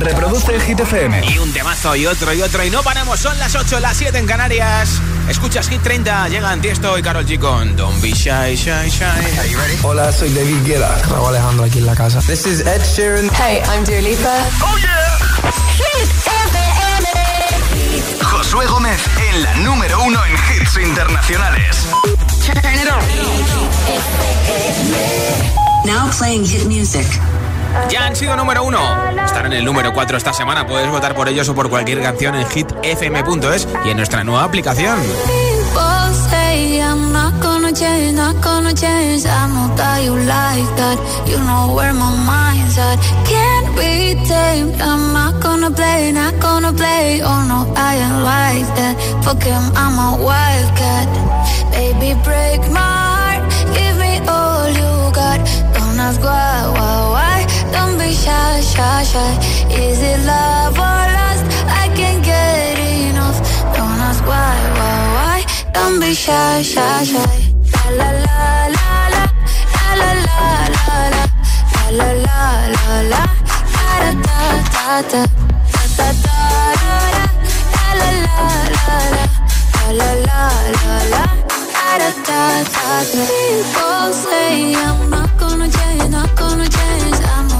Reproduce Hit FM. Y un temazo y otro y otro. Y no paramos, son las 8, las 7 en Canarias. Escuchas Hit 30, llegan Tiesto y Carol G con Don't Be Shy, Shy, Shy. Hola, soy David Guetta. Raúl Alejandro aquí en la casa. This is Ed Sheeran. Hey, I'm Dua Lipa. ¡Oh, yeah! Hit FM. Josué Gómez en la número uno en hits internacionales. Turn it on. Now playing hit music ya han sido número uno. Están en el número cuatro esta semana. Puedes votar por ellos o por cualquier canción en hitfm.es y en nuestra nueva aplicación. Baby, break my heart. Give me all you got. Don't ask why. Don't be shy, shy, shy. Is it love or lust? I can't get enough. Don't ask why, why, why. Don't be shy, shy, shy. La la la la la la la la la la la la la la da da da da da da da la la la la la la la la da. People say I'm not gonna change, not gonna change. I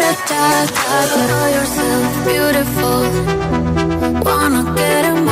da da da da know yourself beautiful. Wanna get emotional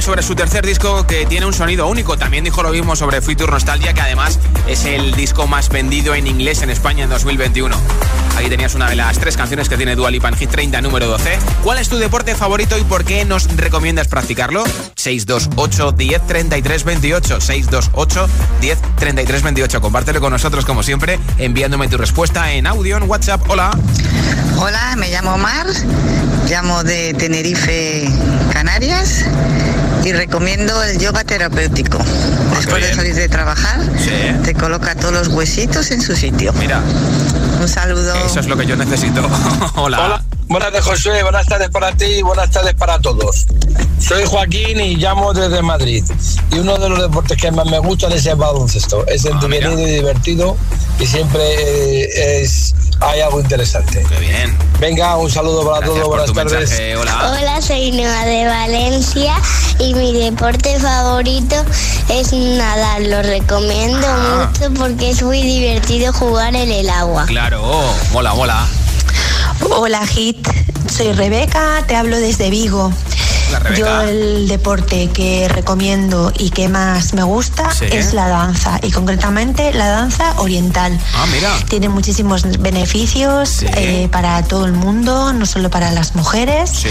sobre su tercer disco que tiene un sonido único. También dijo lo mismo sobre Future Nostalgia, que además es el disco más vendido en inglés en España en 2021. Ahí tenías una de las tres canciones que tiene Dua Lipa en Hit 30, número 12. ¿Cuál es tu deporte favorito y por qué nos recomiendas practicarlo? 628 10 33 628 10 33 Compártelo con nosotros como siempre, enviándome tu respuesta en audio en WhatsApp. Hola. Hola, me llamo Mar, llamo de Tenerife, Canarias y recomiendo el yoga terapéutico. Después de salir de trabajar, te coloca todos los huesitos en su sitio. Mira. Un saludo. Eso es lo que yo necesito. Hola. Hola. Buenas tardes, Josué. Buenas tardes para ti y buenas tardes para todos. Soy Joaquín y llamo desde Madrid. Y uno de los deportes que más me gustan es el baloncesto. Es Ah, entretenido y divertido y siempre eh, es hay algo interesante. Qué bien. Venga, un saludo para Gracias todos. Buenas tardes. mensaje. Hola. Hola, soy Noa de Valencia y mi deporte favorito es nadar. Lo recomiendo Ah. mucho porque es muy divertido jugar en el agua. Claro. Mola, mola. Hola Hit, soy Rebeca, te hablo desde Vigo. Yo el deporte que recomiendo y que más me gusta Sí. es la danza y concretamente la danza oriental. Ah, mira. Tiene muchísimos beneficios Sí. eh, para todo el mundo, no solo para las mujeres, Sí.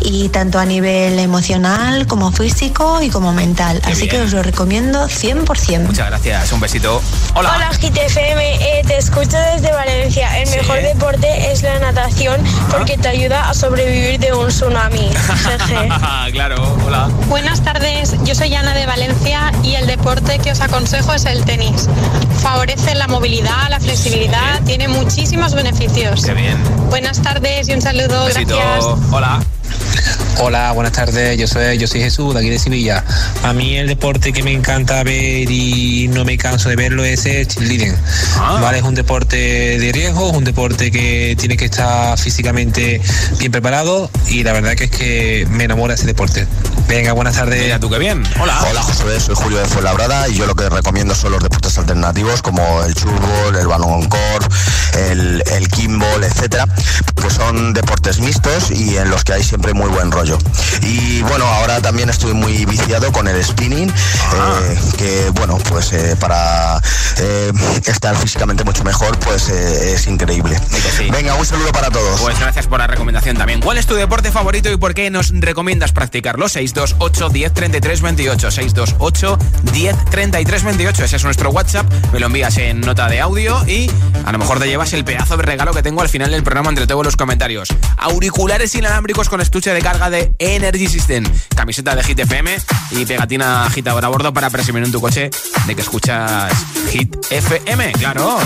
y tanto a nivel emocional como físico y como mental. Qué Así que os lo recomiendo 100%. Muchas gracias. Un besito. Hola. Hola GTFM, eh, te escucho desde Valencia. El Sí. mejor deporte es la natación porque te ayuda a sobrevivir de un tsunami. Jeje. claro. Hola. Buenas tardes, yo soy Ana de Valencia y el deporte que os aconsejo es el tenis. Favorece la movilidad, la flexibilidad, tiene muchísimos beneficios. Qué bien. Buenas tardes y un saludo, gracias. Hola. Hola, buenas tardes. Yo soy, yo soy Jesús, de aquí de Sevilla. A mí el deporte que me encanta ver y no me canso de verlo es el cheerleading. Ah. Vale, es un deporte de riesgo, es un deporte que tiene que estar físicamente bien preparado y la verdad que es que me enamora ese deporte. Venga, buenas tardes. Mira tú qué bien. Hola. Hola José, soy Julio de Fuenlabrada y yo lo que recomiendo son los deportes alternativos como el churbol, el balón core, el, el kimball, etcétera, que son deportes mixtos y en los que hay siempre muy buen rollo. Y bueno, ahora también estoy muy viciado con el spinning, eh, que bueno, pues eh, para eh, estar físicamente mucho mejor, pues es increíble. Venga, un saludo para todos. Pues gracias por la recomendación también. ¿Cuál es tu deporte favorito y por qué nos recomiendas practicarlo? 628 10 33 28. 628 10 33 28. Ese es nuestro WhatsApp. Me lo envías en nota de audio y a lo mejor te llevas el pedazo de regalo que tengo al final del programa entre todos los comentarios. Auriculares inalámbricos con estuche de carga de Energy System. Camiseta de Hit FM y pegatina agitadora a bordo para presumir en tu coche de que escuchas Hit FM. Claro.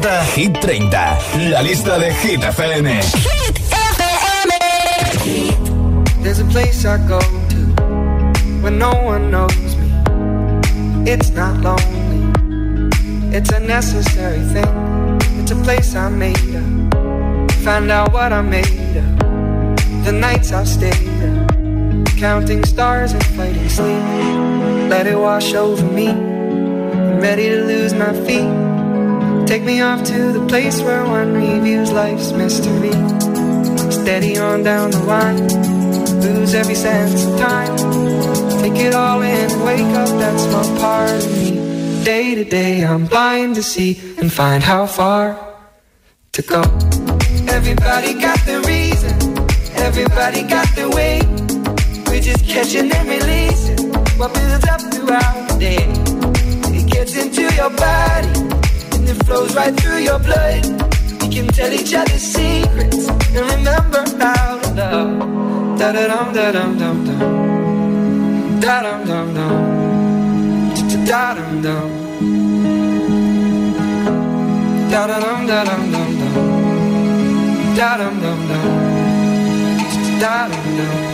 Presenta Hit 30, la lista de Hit FM. Hit FM. There's a place I go to when no one knows me. It's not lonely. It's a necessary thing. It's a place I made up. Find out what I made of. The nights I've stayed up. Counting stars and fighting sleep. Let it wash over me ready to lose my feet. Take me off to the place where one reviews life's mystery. Steady on down the line, lose every sense of time. Take it all in wake up that's my part of me. Day to day, I'm blind to see and find how far to go. Everybody got the reason, everybody got the way. We're just catching and releasing right through your blood. We can tell each other secrets and remember how to love. Da da dum da dum dum dum. Da dum dum dum. Da dum dum. Da dum da dum dum dum. Da dum dum dum. Da dum dum.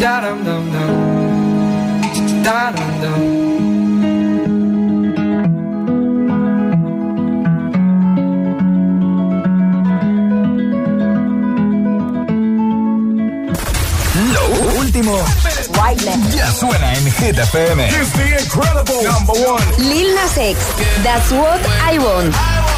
Da dum dum dum. Da dum dum. Ya suena en Hit FM. Lil Nas X. That's what I want.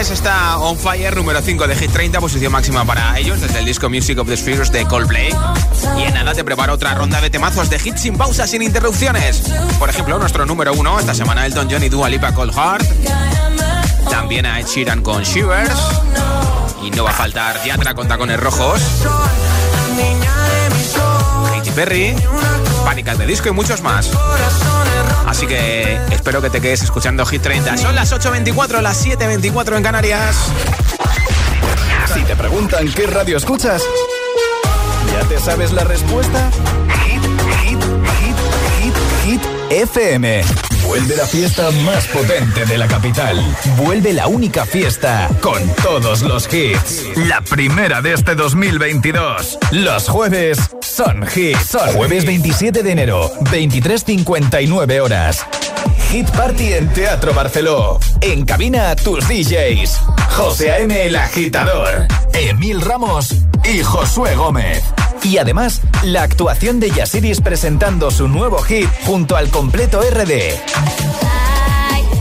BTS está on fire, número 5 de Hit 30, posición máxima para ellos desde el disco Music of the Spheres de Coldplay. Y en nada te preparo otra ronda de temazos de hits sin pausa, sin interrupciones. Por ejemplo, nuestro número 1, esta semana Elton John y Dua Lipa Cold Heart. También a Ed Sheeran con Shivers. Y no va a faltar Yatra con tacones rojos. Katy Perry, Pánicas de disco y muchos más. Así que espero que te quedes escuchando Hit 30. Son las 8.24, las 7.24 en Canarias. Si te preguntan qué radio escuchas, ¿ya te sabes la respuesta? Hit, hit, hit, hit, hit, FM. Vuelve la fiesta más potente de la capital. Vuelve la única fiesta con todos los hits. La primera de este 2022. Los jueves son hits. Son jueves 27 de enero, 23.59 horas. Hit Party en Teatro Barceló. En cabina tus DJs. José A.M. el agitador. Emil Ramos y Josué Gómez. Y además, la actuación de Yasiris presentando su nuevo hit junto al completo RD.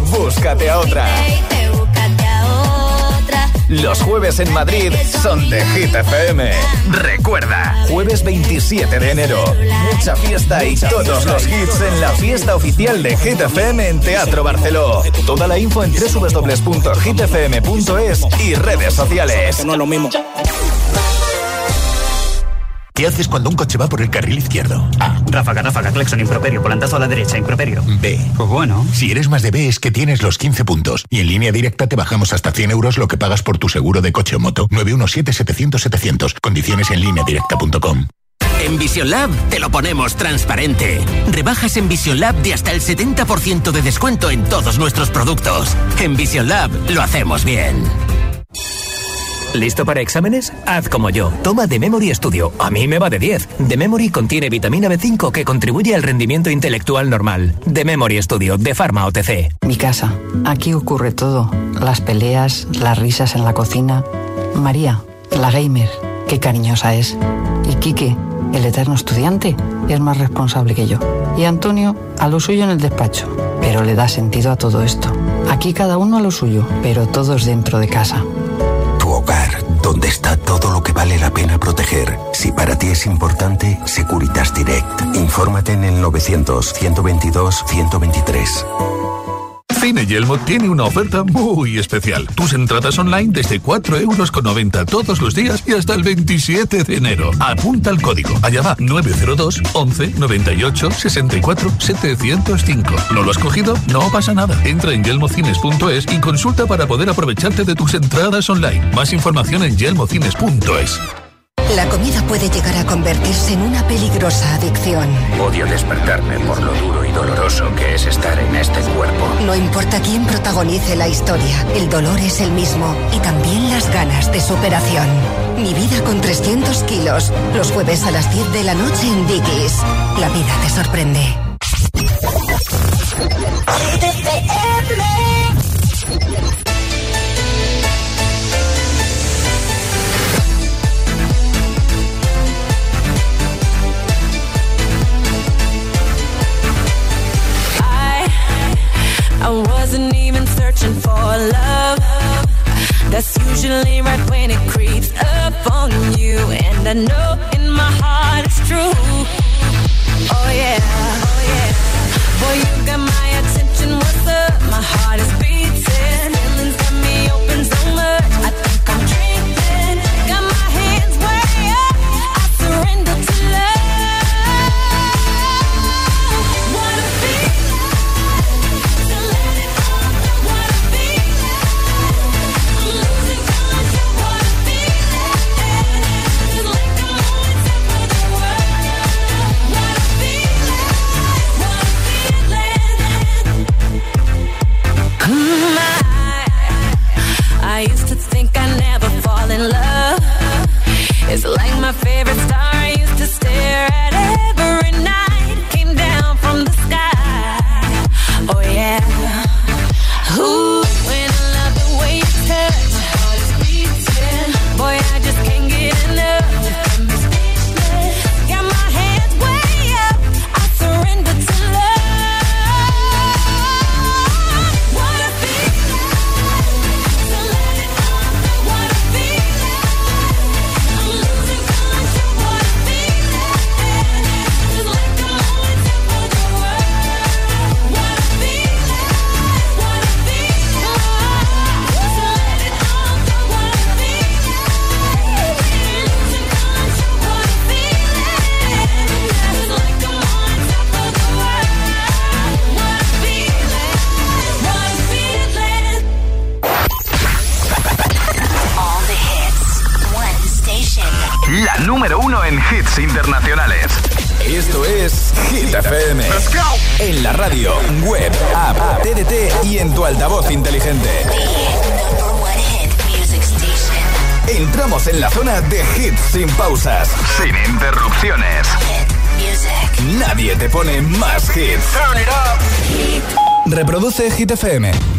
Búscate a otra. Los jueves en Madrid son de Hit FM. Recuerda, jueves 27 de enero. Mucha fiesta y todos los hits en la fiesta oficial de Hit FM en Teatro Barceló. Toda la info en www.hitfm.es y redes sociales. No es lo mismo. ¿Qué haces cuando un coche va por el carril izquierdo? A. Ráfaga, ráfaga, claxon, improperio, volantazo a la derecha, improperio. B. Pues bueno. Si eres más de B es que tienes los 15 puntos. Y en línea directa te bajamos hasta 100 euros lo que pagas por tu seguro de coche o moto. 917-700-700. Condiciones en línea directa.com. En Vision Lab te lo ponemos transparente. Rebajas en Vision Lab de hasta el 70% de descuento en todos nuestros productos. En Vision Lab lo hacemos bien. ¿Listo para exámenes? Haz como yo. Toma The Memory Studio. A mí me va de 10. The Memory contiene vitamina B5 que contribuye al rendimiento intelectual normal. The Memory Studio de Pharma OTC. Mi casa. Aquí ocurre todo. Las peleas, las risas en la cocina. María, la gamer. Qué cariñosa es. Y Quique, el eterno estudiante, es más responsable que yo. Y Antonio, a lo suyo en el despacho. Pero le da sentido a todo esto. Aquí cada uno a lo suyo, pero todos dentro de casa. Donde está todo lo que vale la pena proteger. Si para ti es importante, Securitas Direct. Infórmate en el 900-122-123. Cine Yelmo tiene una oferta muy especial. Tus entradas online desde 4,90 euros todos los días y hasta el 27 de enero. Apunta el código. Allá va 902 11 98 64 705. ¿No lo has cogido? No pasa nada. Entra en yelmocines.es y consulta para poder aprovecharte de tus entradas online. Más información en yelmocines.es. La comida puede llegar a convertirse en una peligrosa adicción. Odio despertarme por lo duro y doloroso que es estar en este cuerpo. No importa quién protagonice la historia, el dolor es el mismo y también las ganas de superación. Mi vida con 300 kilos, los jueves a las 10 de la noche en Dickies. La vida te sorprende. I wasn't even searching for love. That's usually right when it creeps up on you. And I know in my heart it's true. Oh yeah, oh yeah. Boy, you got my attention. What's up? My heart is beating. Feelings got me open so much. I más hits. Reproduce Hit FM.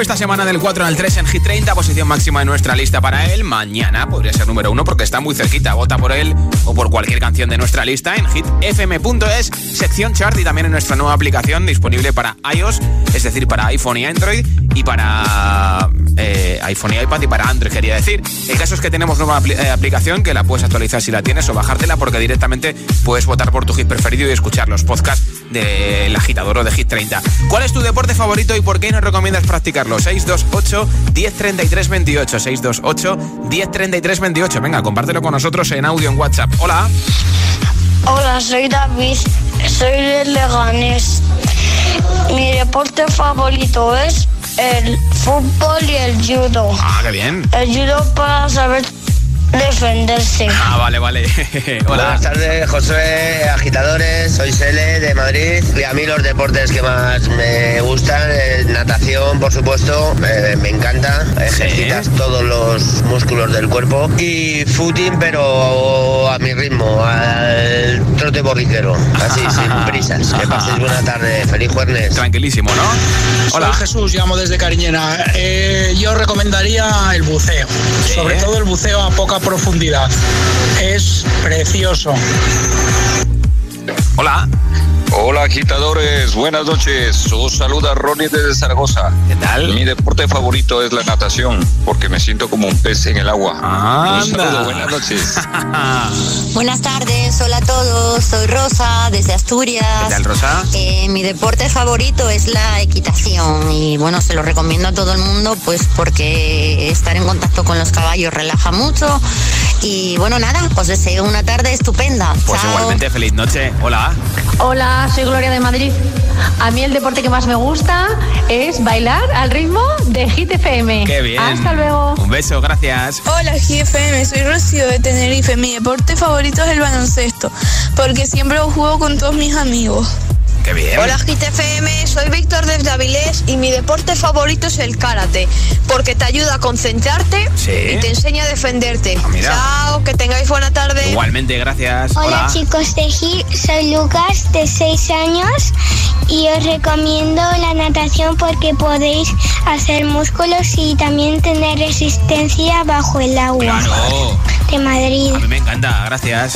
Esta semana del 4 al 3 en Hit 30, posición máxima en nuestra lista para él. Mañana podría ser número uno porque está muy cerquita. Vota por él o por cualquier canción de nuestra lista en hitfm.es, sección chart y también en nuestra nueva aplicación disponible para iOS, es decir, para iPhone y Android y para eh, iPhone y iPad y para Android, quería decir. El caso es que tenemos nueva eh, aplicación que la puedes actualizar si la tienes o bajártela porque directamente puedes votar por tu hit preferido y escuchar los podcasts del agitador o de Hit 30. ¿Cuál es tu deporte favorito y por qué nos recomiendas practicarlo? 628 1033 28 628 1033 28. Venga, compártelo con nosotros en audio en WhatsApp. Hola. Hola, soy David, soy de Leganés. Mi deporte favorito es el fútbol y el judo. Ah, qué bien. El judo para saber defenderse. Ah, vale, vale. Hola. Buenas tardes, Josué, agitadores, soy Sele de Madrid y a mí los deportes que más me gustan, eh, natación por supuesto, eh, me encanta, ejercitas todos los músculos del cuerpo y footing pero a mi ritmo, al trote borriquero, así sin prisas. Que paséis buena tarde, feliz jueves. Tranquilísimo, ¿no? Soy Jesús, llamo desde Cariñena. Eh, yo recomendaría el buceo, sobre todo el buceo a poca profundidad. Es precioso. Hola. Hola agitadores, buenas noches. Os saluda Ronnie desde Zaragoza. ¿Qué tal? Mi deporte favorito es la natación, porque me siento como un pez en el agua. Un saludo, buenas noches. Buenas tardes, hola a todos, soy Rosa desde Asturias. ¿Qué tal, Rosa? Eh, mi deporte favorito es la equitación y bueno, se lo recomiendo a todo el mundo pues porque estar en contacto con los caballos relaja mucho y bueno, nada, os deseo una tarde estupenda. Pues Chao. igualmente, feliz noche. Hola. Hola, soy Gloria de Madrid. A mí el deporte que más me gusta es bailar al ritmo de Hit FM. Qué bien. Hasta luego. Un beso, gracias. Hola GFM, soy Rocío de Tenerife. Mi deporte favorito es el baloncesto, porque siempre lo juego con todos mis amigos. Qué bien. Hola GTFM, soy Víctor desde Avilés y mi deporte favorito es el karate, porque te ayuda a concentrarte Sí. y te enseña a defenderte. mira. Chao, que tengáis buena tarde. Igualmente, gracias. Hola, chicos de GIR, soy Lucas de 6 años y os recomiendo la natación porque podéis hacer músculos y también tener resistencia bajo el agua. Claro. De Madrid. A mí me encanta, gracias.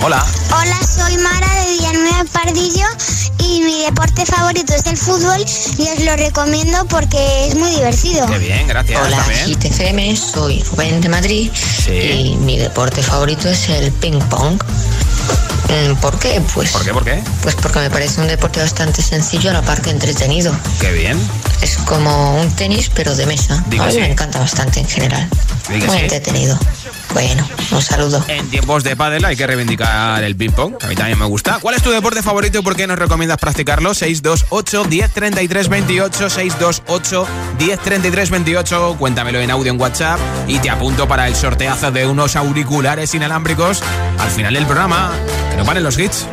Hola. Hola, soy Mara de Villanueva Pardillo y mi deporte favorito es el fútbol y os lo recomiendo porque es muy divertido. Qué bien, gracias. Hola, también. Hit FM, soy Rubén de Madrid y mi deporte favorito es el ping pong. Mm, ¿Por qué? Pues, ¿Por qué? ¿Por qué? Pues porque me parece un deporte bastante sencillo a la par que entretenido. Qué bien. Es como un tenis, pero de mesa. a mí me encanta bastante en general. Muy entretenido. Bueno, un saludo. En tiempos de pádel hay que reivindicar el ping pong, a mí también me gusta. ¿Cuál es tu deporte favorito y por qué nos recomiendas practicarlo? 628 1033 28 628 1033 28. Cuéntamelo en audio en WhatsApp y te apunto para el sorteazo de unos auriculares inalámbricos al final del programa. Que no paren los hits.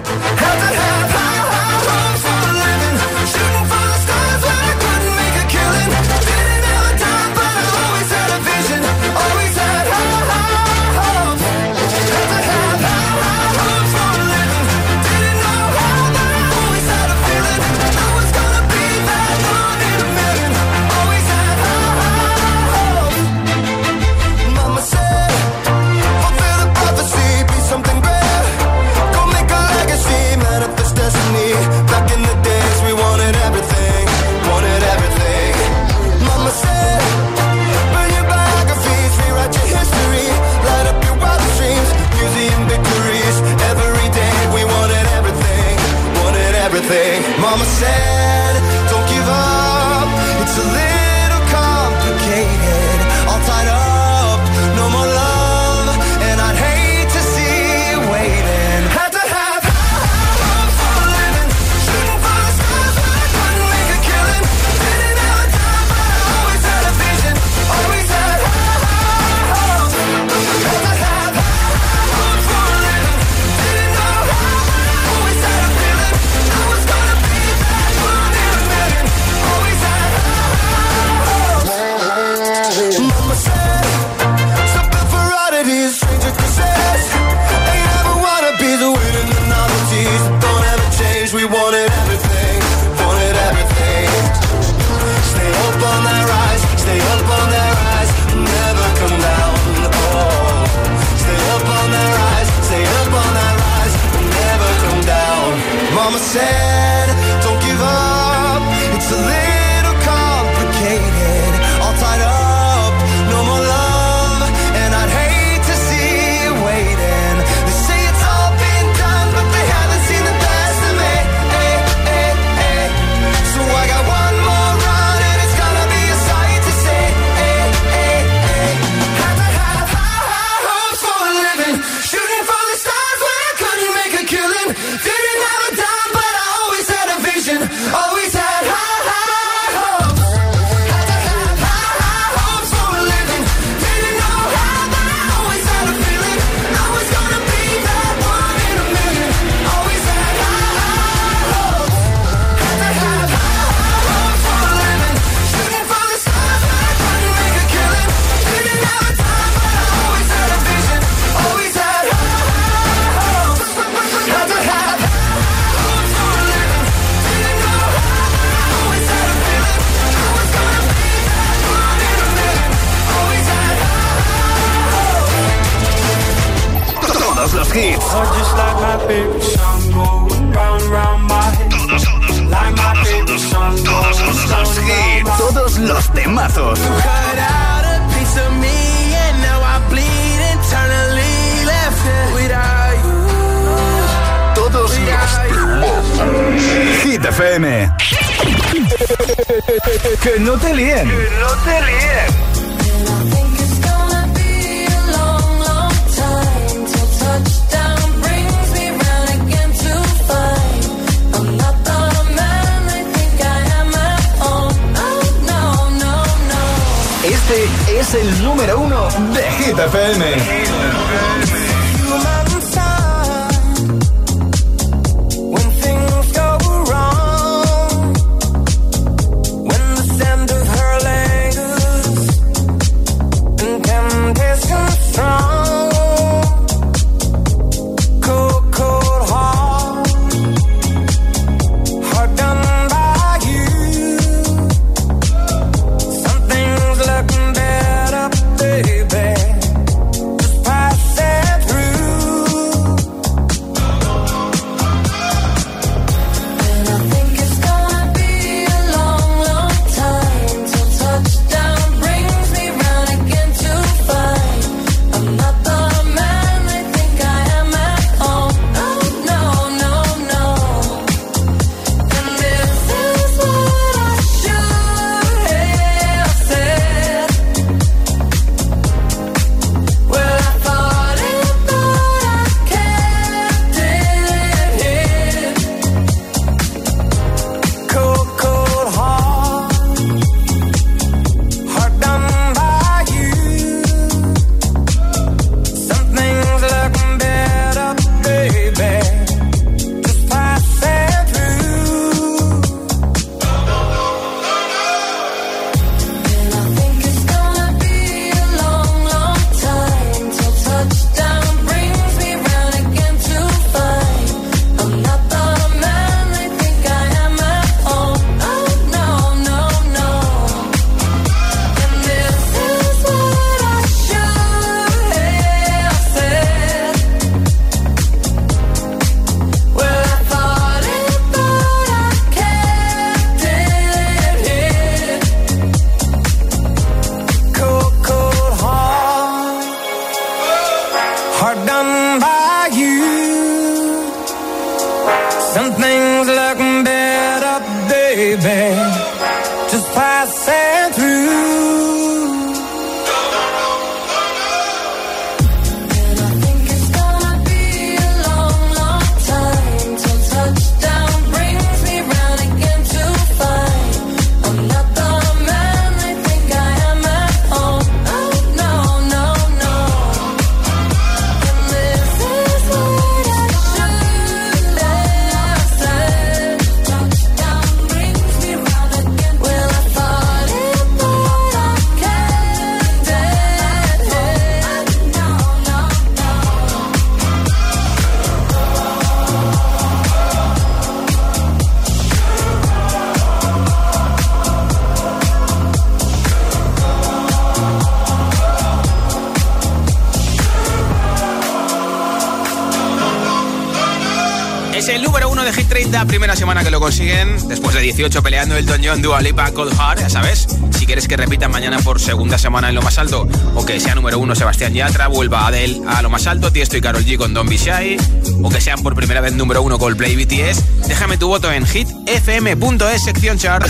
Consiguen, después de 18 peleando el Don John Dua Lipa Cold Heart, ya sabes. Si quieres que repitan mañana por segunda semana en lo más alto, o que sea número uno Sebastián Yatra, vuelva Adele a lo más alto, Tiesto y Carol G con Don Bishai, o que sean por primera vez número uno Coldplay BTS, déjame tu voto en hitfm.es sección chart.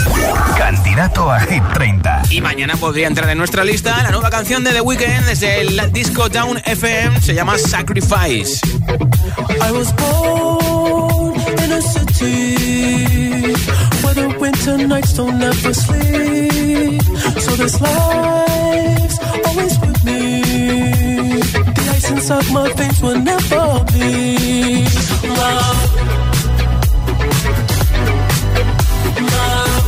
Candidato a Hit 30. Y mañana podría entrar en nuestra lista la nueva canción de The Weeknd desde el disco Down FM, se llama Sacrifice. Where the winter nights don't ever sleep. So this life's always with me. The ice inside my veins will never bleed. Love. Love.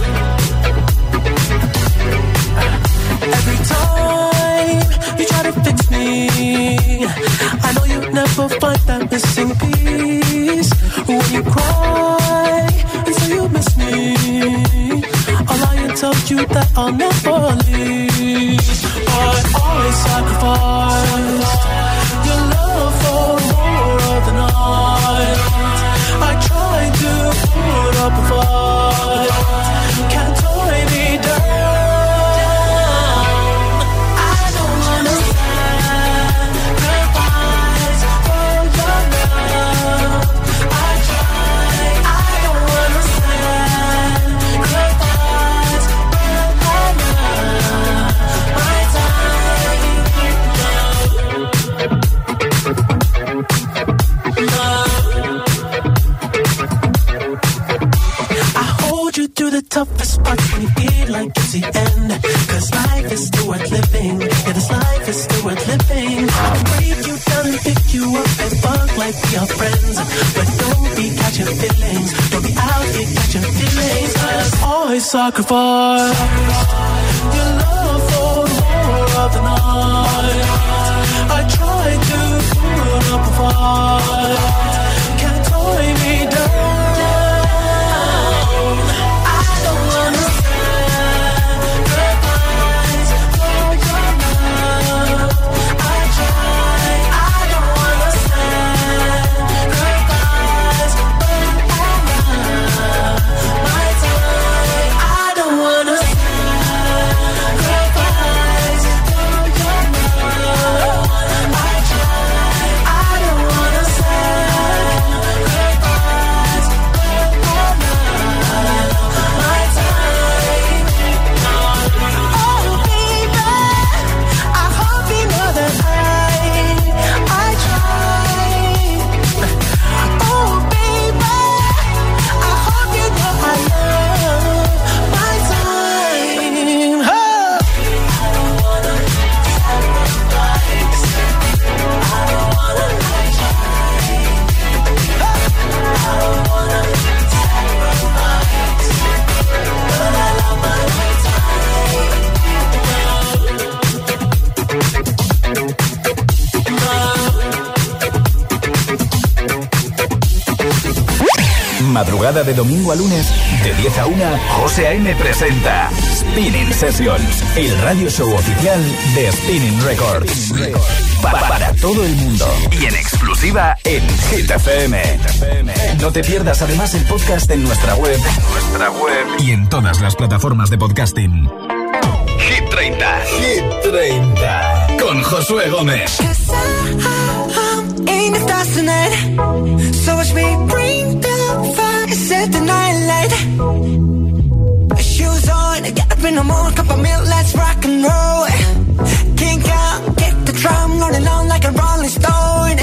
Every time you try to fix me, I know you never find that missing piece. When you cry that on the floor. Always sacrifice de domingo a lunes, de 10 a 1, José A.M. presenta Spinning Sessions, el radio show oficial de Spinning Records. para todo el mundo y en exclusiva en Hit FM. No te pierdas además el podcast en nuestra web, y en todas las plataformas de podcasting. Hit 30, Hit 30 con Josué Gómez. with the nightlight. Shoes on, get up in the morning, cup of milk, let's rock and roll. Kink out, kick the drum, rolling on like a rolling stone.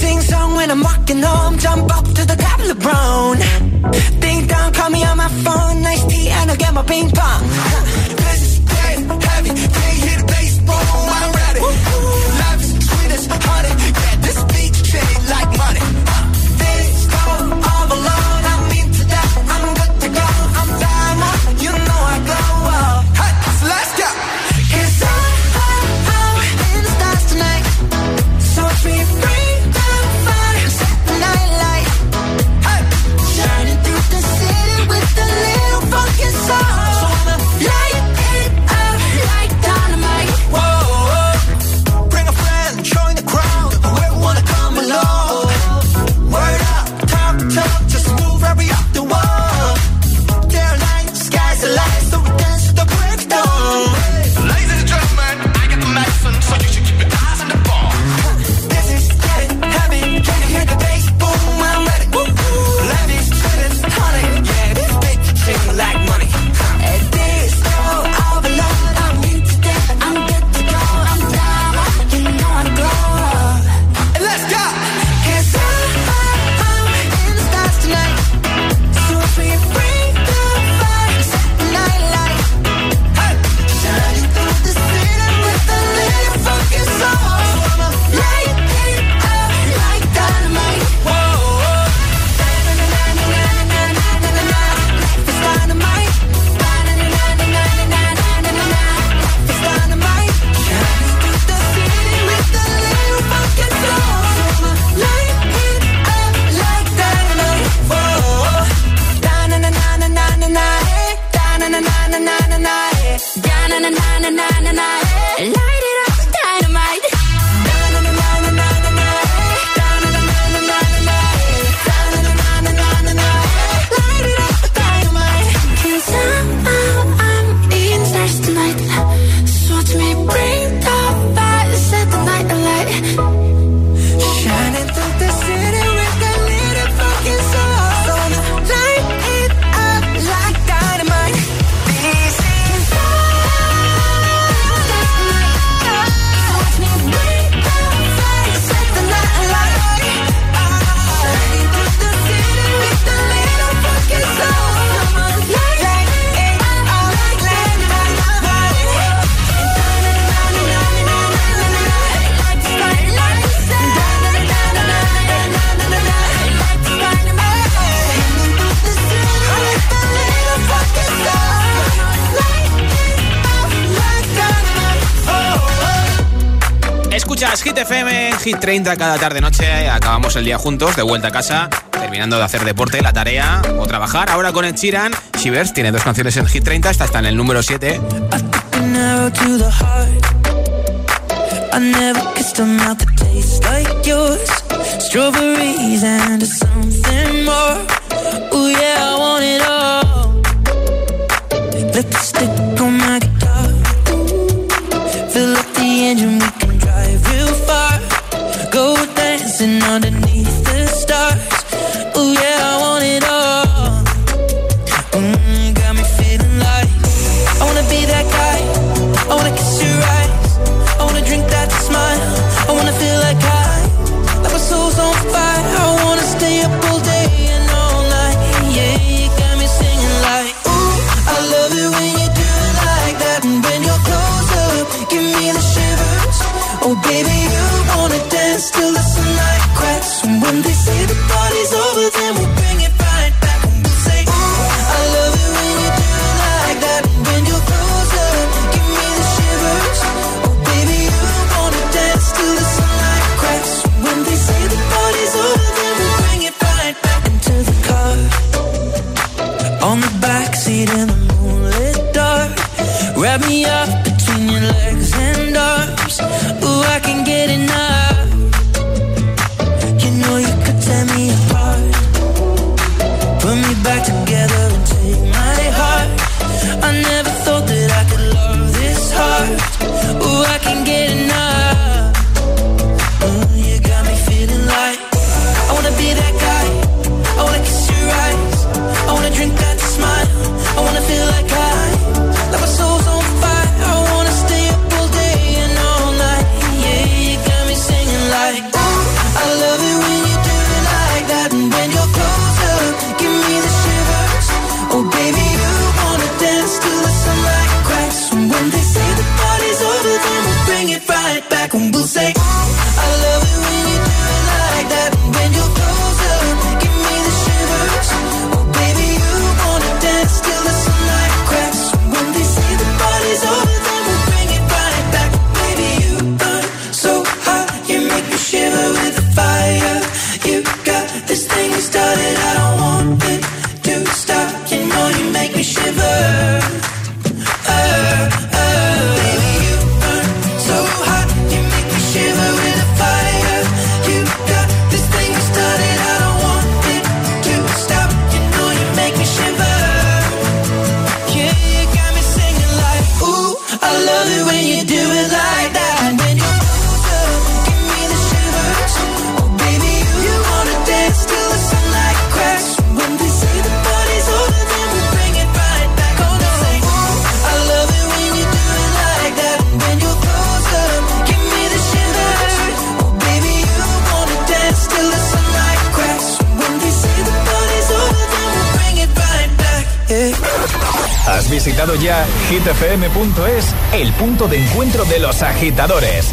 Sing song when I'm walking home, jump up to the top of the brown. Ding dong, call me on my phone, nice tea, and I'll get my ping pong. FM, Hit 30 cada tarde noche. Acabamos el día juntos, de vuelta a casa, terminando de hacer deporte, la tarea o trabajar. Ahora con el Chiran, Shivers tiene dos canciones en Hit 30, esta está en el número 7. Engine bar. Go dancing underneath the stars. Ooh, yeah. Grab me up. Ya hitfm.es, el punto de encuentro de los agitadores.